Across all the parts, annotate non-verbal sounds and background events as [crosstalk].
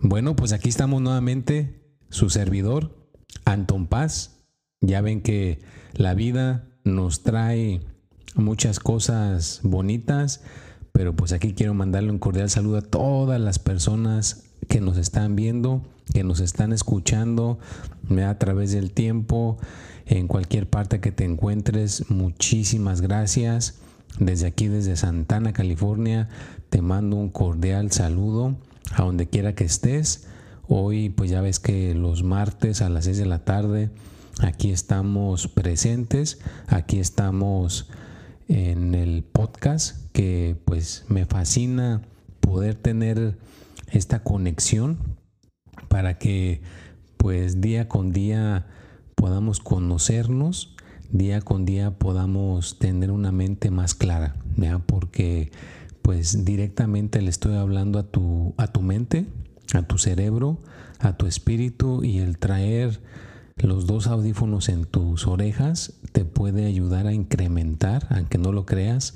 Bueno, pues aquí estamos nuevamente, su servidor, Anton Paz. Ya ven que la vida nos trae muchas cosas bonitas, pero pues aquí quiero mandarle un cordial saludo a todas las personas que nos están viendo, que nos están escuchando a través del tiempo, en cualquier parte que te encuentres. Muchísimas gracias. Desde aquí, desde Santana, California, te mando un cordial saludo a donde quiera que estés. Hoy pues ya ves que los martes a las 6 de la tarde aquí estamos presentes, aquí estamos en el podcast que pues me fascina poder tener esta conexión para que pues día con día podamos conocernos, día con día podamos tener una mente más clara, ¿ya? porque pues directamente le estoy hablando a tu, a tu mente, a tu cerebro, a tu espíritu y el traer los dos audífonos en tus orejas te puede ayudar a incrementar, aunque no lo creas,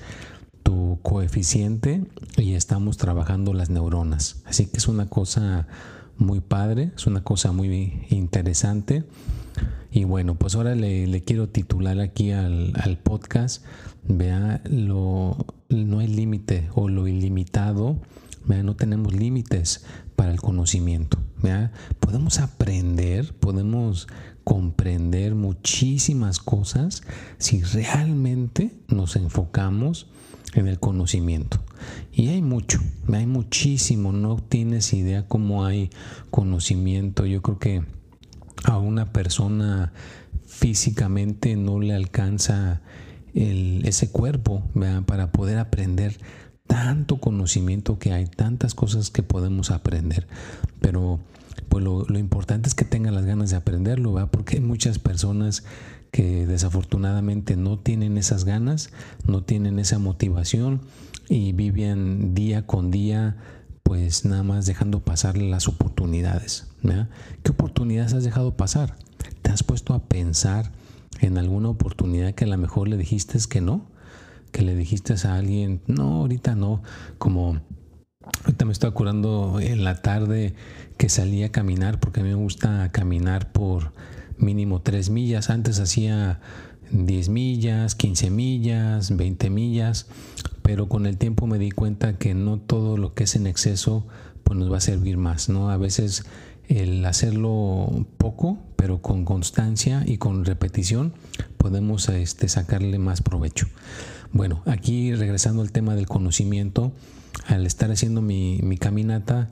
tu coeficiente y estamos trabajando las neuronas. Así que es una cosa muy padre, es una cosa muy interesante. Y bueno, pues ahora le, quiero titular aquí al, al podcast, vea lo, no hay límite o lo ilimitado, no tenemos límites para el conocimiento. Podemos aprender, podemos comprender muchísimas cosas si realmente nos enfocamos en el conocimiento. Y hay mucho, hay muchísimo, no tienes idea cómo hay conocimiento. Yo creo que a una persona físicamente no le alcanza ese cuerpo para poder aprender tanto conocimiento que hay, tantas cosas que podemos aprender. Pero pues lo, importante es que tengan las ganas de aprenderlo, porque hay muchas personas que desafortunadamente no tienen esas ganas, no tienen esa motivación y viven día con día pues nada más dejando pasar las oportunidades. ¿Qué oportunidades has dejado pasar? ¿Te has puesto a pensar en alguna oportunidad que a lo mejor le dijiste que no, que le dijiste a alguien, no, ahorita no, como ahorita me estoy acordando en la tarde que salí a caminar, porque a mí me gusta caminar por mínimo 3 millas, antes hacía 10 millas, 15 millas, 20 millas, pero con el tiempo me di cuenta que no todo lo que es en exceso pues nos va a servir más, ¿no? A veces el hacerlo poco, pero con constancia y con repetición, podemos este, sacarle más provecho. Bueno, aquí regresando al tema del conocimiento, al estar haciendo mi, caminata,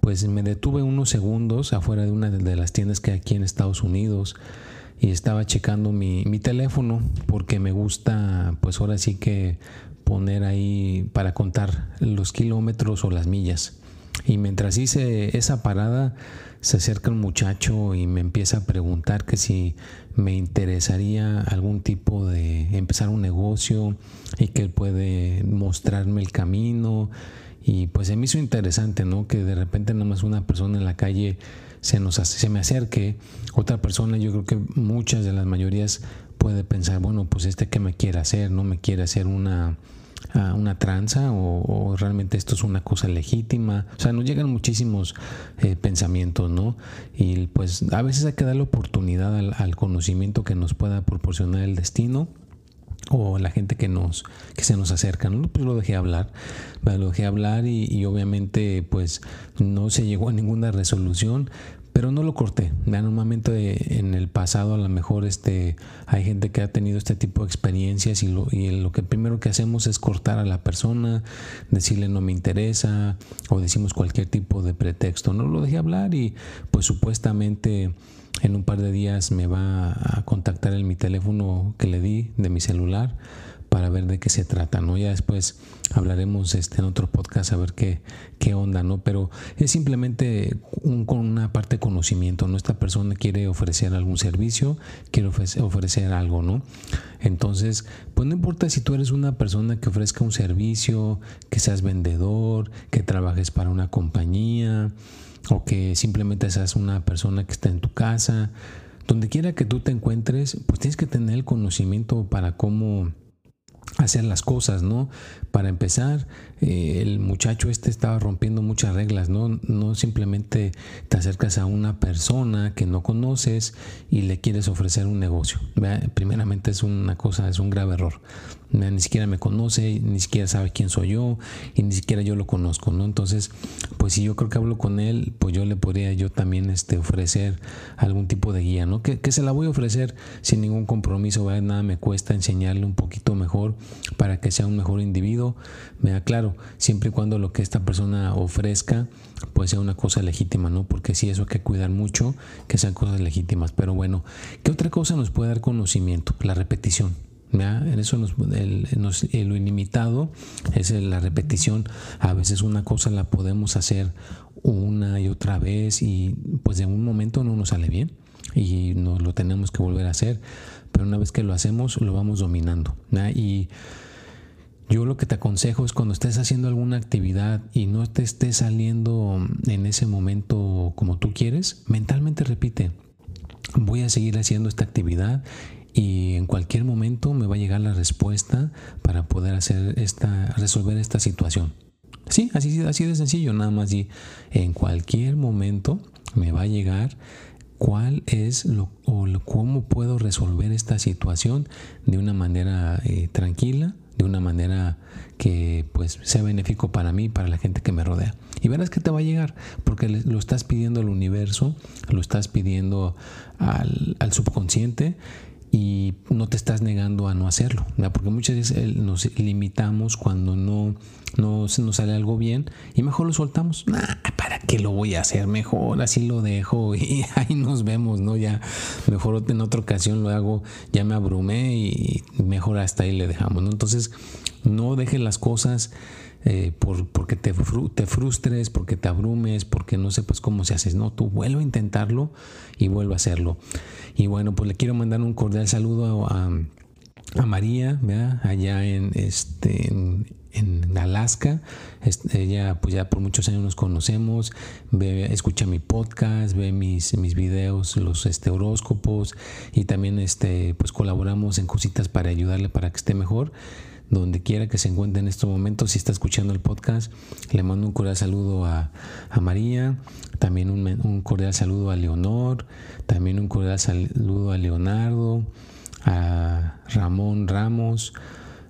pues me detuve unos segundos afuera de una de las tiendas que hay aquí en Estados Unidos y estaba checando mi, mi, teléfono porque me gusta pues ahora sí que poner ahí para contar los kilómetros o las millas. Y mientras hice esa parada, se acerca un muchacho y me empieza a preguntar que si me interesaría algún tipo de empezar un negocio y que él puede mostrarme el camino. Y pues se me hizo interesante, ¿no? Que de repente nada más una persona en la calle se, nos se me acerque. Otra persona, yo creo que muchas de las mayorías puede pensar, bueno, pues este que me quiere hacer, ¿no? Me quiere hacer una una tranza o, realmente esto es una cosa legítima. O sea, nos llegan muchísimos eh, pensamientos, ¿no? Y pues a veces hay que darle oportunidad al, conocimiento que nos pueda proporcionar el destino o la gente que nos que se nos acerca ¿no? pues lo dejé hablar lo dejé hablar y, obviamente pues no se llegó a ninguna resolución pero no lo corté. Normalmente en el pasado a lo mejor este, hay gente que ha tenido este tipo de experiencias y lo, y lo que primero que hacemos es cortar a la persona, decirle no me interesa o decimos cualquier tipo de pretexto. No lo dejé hablar y pues supuestamente en un par de días me va a contactar en mi teléfono que le di de mi celular para ver de qué se trata, ¿no? Ya después hablaremos este, en otro podcast a ver qué, qué onda, ¿no? Pero es simplemente con una parte de conocimiento, ¿no? Esta persona quiere ofrecer algún servicio, quiere ofrecer, ofrecer algo, ¿no? Entonces, pues no importa si tú eres una persona que ofrezca un servicio, que seas vendedor, que trabajes para una compañía o que simplemente seas una persona que está en tu casa, donde quiera que tú te encuentres, pues tienes que tener el conocimiento para cómo hacer las cosas, ¿no? Para empezar, eh, el muchacho este estaba rompiendo muchas reglas, ¿no? No simplemente te acercas a una persona que no conoces y le quieres ofrecer un negocio. Primeramente es una cosa, es un grave error ni siquiera me conoce, ni siquiera sabe quién soy yo y ni siquiera yo lo conozco, ¿no? Entonces, pues si yo creo que hablo con él, pues yo le podría yo también este, ofrecer algún tipo de guía, ¿no? Que, se la voy a ofrecer sin ningún compromiso, nada me cuesta enseñarle un poquito mejor para que sea un mejor individuo, me da claro, siempre y cuando lo que esta persona ofrezca, pues sea una cosa legítima, ¿no? Porque sí, eso hay que cuidar mucho, que sean cosas legítimas, pero bueno, ¿qué otra cosa nos puede dar conocimiento? La repetición. En eso nos, lo ilimitado es la repetición. A veces una cosa la podemos hacer una y otra vez y pues en un momento no nos sale bien y nos lo tenemos que volver a hacer. Pero una vez que lo hacemos lo vamos dominando. Y yo lo que te aconsejo es cuando estés haciendo alguna actividad y no te estés saliendo en ese momento como tú quieres, mentalmente repite, voy a seguir haciendo esta actividad y en cualquier momento me va a llegar la respuesta para poder hacer esta, resolver esta situación. Sí, así, así de sencillo, nada más y en cualquier momento me va a llegar cuál es lo o cómo puedo resolver esta situación de una manera eh, tranquila, de una manera que pues sea benéfico para mí, para la gente que me rodea. Y verás que te va a llegar, porque lo estás pidiendo al universo, lo estás pidiendo al, al subconsciente y no te estás negando a no hacerlo, porque muchas veces nos limitamos cuando no, no nos sale algo bien y mejor lo soltamos. ¿Para qué lo voy a hacer? Mejor así lo dejo [laughs] y ahí nos vemos, ¿no? Ya mejor en otra ocasión lo hago, ya me abrumé y mejor hasta ahí le dejamos, ¿no? Entonces, no dejes las cosas eh, por, porque te, te, frustres, porque te abrumes, porque no sepas cómo se hace. No, tú vuelve a intentarlo y vuelve a hacerlo. Y bueno, pues le quiero mandar un cordial saludo a, a María, allá en, este, en, Alaska. ella, pues ya por muchos años nos conocemos, ve, escucha mi podcast, ve mis, mis videos, los este, horóscopos y también este, pues colaboramos en cositas para ayudarle para que esté mejor donde quiera que se encuentre en estos momentos, si está escuchando el podcast, le mando un cordial saludo a, María, también un, cordial saludo a Leonor, también un cordial saludo a Leonardo, a Ramón Ramos,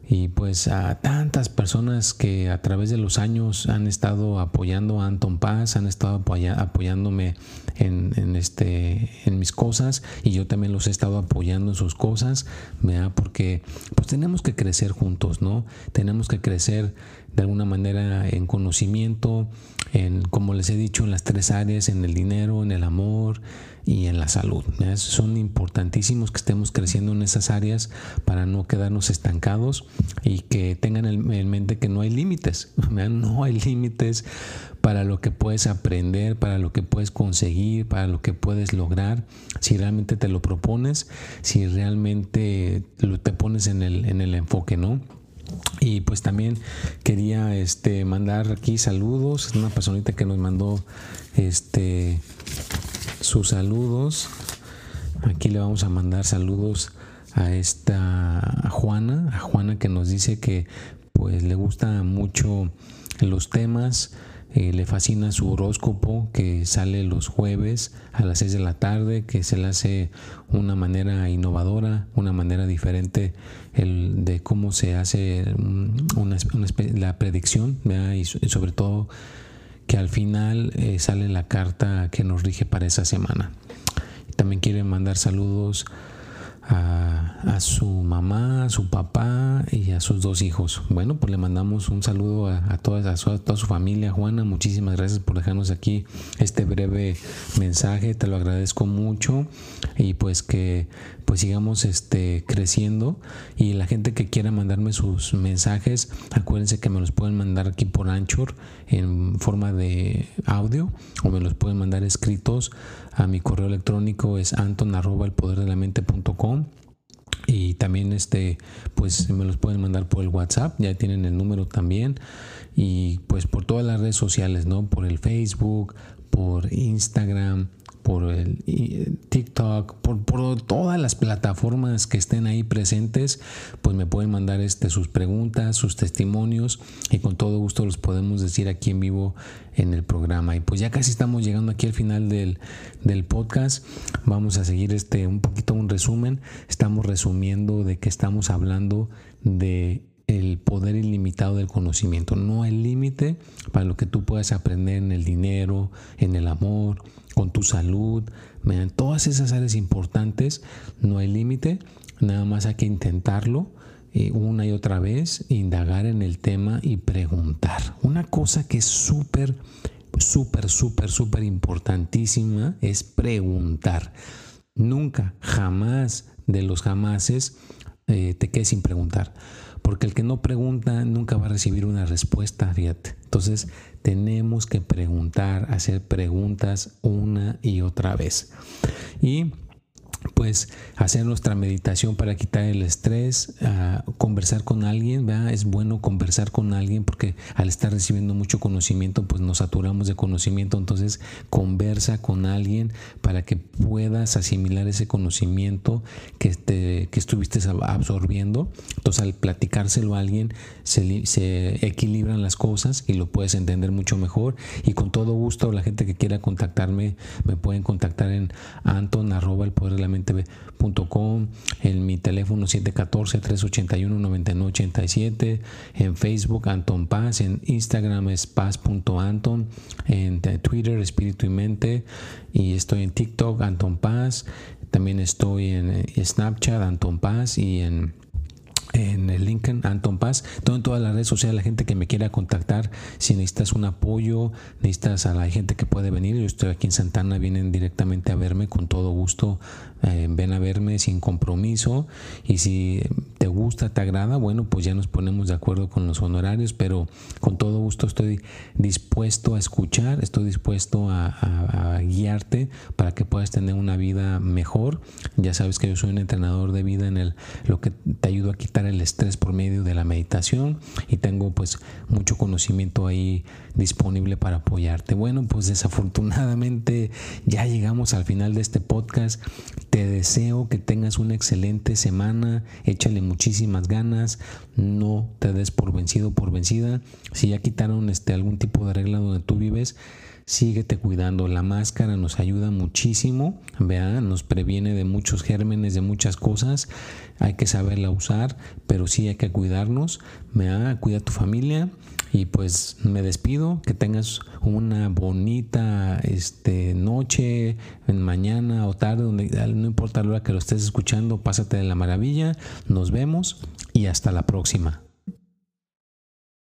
y pues a tantas personas que a través de los años han estado apoyando a Anton Paz, han estado apoyándome en, este, en mis cosas y yo también los he estado apoyando en sus cosas, porque pues tenemos que crecer juntos, ¿no? Tenemos que crecer de alguna manera en conocimiento, en, como les he dicho, en las tres áreas, en el dinero, en el amor y en la salud. Son importantísimos que estemos creciendo en esas áreas para no quedarnos estancados y que tengan en mente que no hay límites. [laughs] No hay límites para lo que puedes aprender, para lo que puedes conseguir, para lo que puedes lograr, si realmente te lo propones, si realmente te pones en el, en el enfoque, ¿no? Y pues también quería este, mandar aquí saludos. Una personita que nos mandó este, sus saludos. Aquí le vamos a mandar saludos a esta Juana, a Juana que nos dice que pues le gusta mucho los temas eh, le fascina su horóscopo que sale los jueves a las 6 de la tarde, que se le hace una manera innovadora, una manera diferente el, de cómo se hace una, la predicción y sobre todo que al final eh, sale la carta que nos rige para esa semana. También quiere mandar saludos a, su mamá, a su papá y a sus dos hijos. Bueno, pues le mandamos un saludo a, toda, a, su familia. Juana, muchísimas gracias por dejarnos aquí este breve mensaje. Te lo agradezco mucho y pues que pues sigamos este creciendo y la gente que quiera mandarme sus mensajes acuérdense que me los pueden mandar aquí por Anchor en forma de audio o me los pueden mandar escritos a mi correo electrónico es anton el poder de la y también este pues me los pueden mandar por el WhatsApp ya tienen el número también. Y pues por todas las redes sociales no por el Facebook por Instagram por el TikTok, por, todas las plataformas que estén ahí presentes, pues me pueden mandar este, sus preguntas, sus testimonios y con todo gusto los podemos decir aquí en vivo en el programa. Y pues ya casi estamos llegando aquí al final del, del podcast. Vamos a seguir este un poquito un resumen. Estamos resumiendo de que estamos hablando de el poder ilimitado del conocimiento. No hay límite para lo que tú puedas aprender en el dinero, en el amor, con tu salud, en todas esas áreas importantes. No hay límite, nada más hay que intentarlo eh, una y otra vez, indagar en el tema y preguntar. Una cosa que es súper, súper, súper, súper importantísima es preguntar. Nunca, jamás de los jamases eh, te quedes sin preguntar porque el que no pregunta nunca va a recibir una respuesta, fíjate. Entonces tenemos que preguntar, hacer preguntas una y otra vez. Y pues hacer nuestra meditación para quitar el estrés, ah, conversar con alguien, es bueno conversar con alguien porque al estar recibiendo mucho conocimiento pues nos saturamos de conocimiento, entonces conversa con alguien para que puedas asimilar ese conocimiento que, te, que estuviste absorbiendo, entonces al platicárselo a alguien se, equilibran las cosas y lo puedes entender mucho mejor. Y con todo gusto la gente que quiera contactarme me pueden contactar en anton arroba el poder de la en mi teléfono 714-381-9987, en Facebook Anton Paz, en Instagram es paz.anton, en Twitter Espíritu y Mente, y estoy en TikTok Anton Paz, también estoy en eh, Snapchat Anton Paz y en en el Lincoln Anton Paz, todo en todas las redes sociales, la gente que me quiera contactar, si necesitas un apoyo, necesitas a la gente que puede venir, yo estoy aquí en Santana, vienen directamente a verme con todo gusto, eh, ven a verme sin compromiso y si te gusta, te agrada, bueno, pues ya nos ponemos de acuerdo con los honorarios, pero con todo gusto estoy dispuesto a escuchar, estoy dispuesto a, guiarte para que puedas tener una vida mejor. Ya sabes que yo soy un entrenador de vida en el lo que te ayudo a quitar el estrés por medio de la meditación y tengo pues mucho conocimiento ahí disponible para apoyarte. Bueno, pues desafortunadamente ya llegamos al final de este podcast. Te deseo que tengas una excelente semana, échale muchísimas ganas, no te des por vencido por vencida. Si ya quitaron este algún tipo de regla donde tú vives, síguete cuidando. La máscara nos ayuda muchísimo, vea, nos previene de muchos gérmenes, de muchas cosas. Hay que saberla usar, pero sí hay que cuidarnos. Vea, cuida a tu familia y pues me despido. Que tengas una bonita este, noche, mañana o tarde, donde no importa la hora que lo estés escuchando, pásate de la maravilla. Nos vemos y hasta la próxima.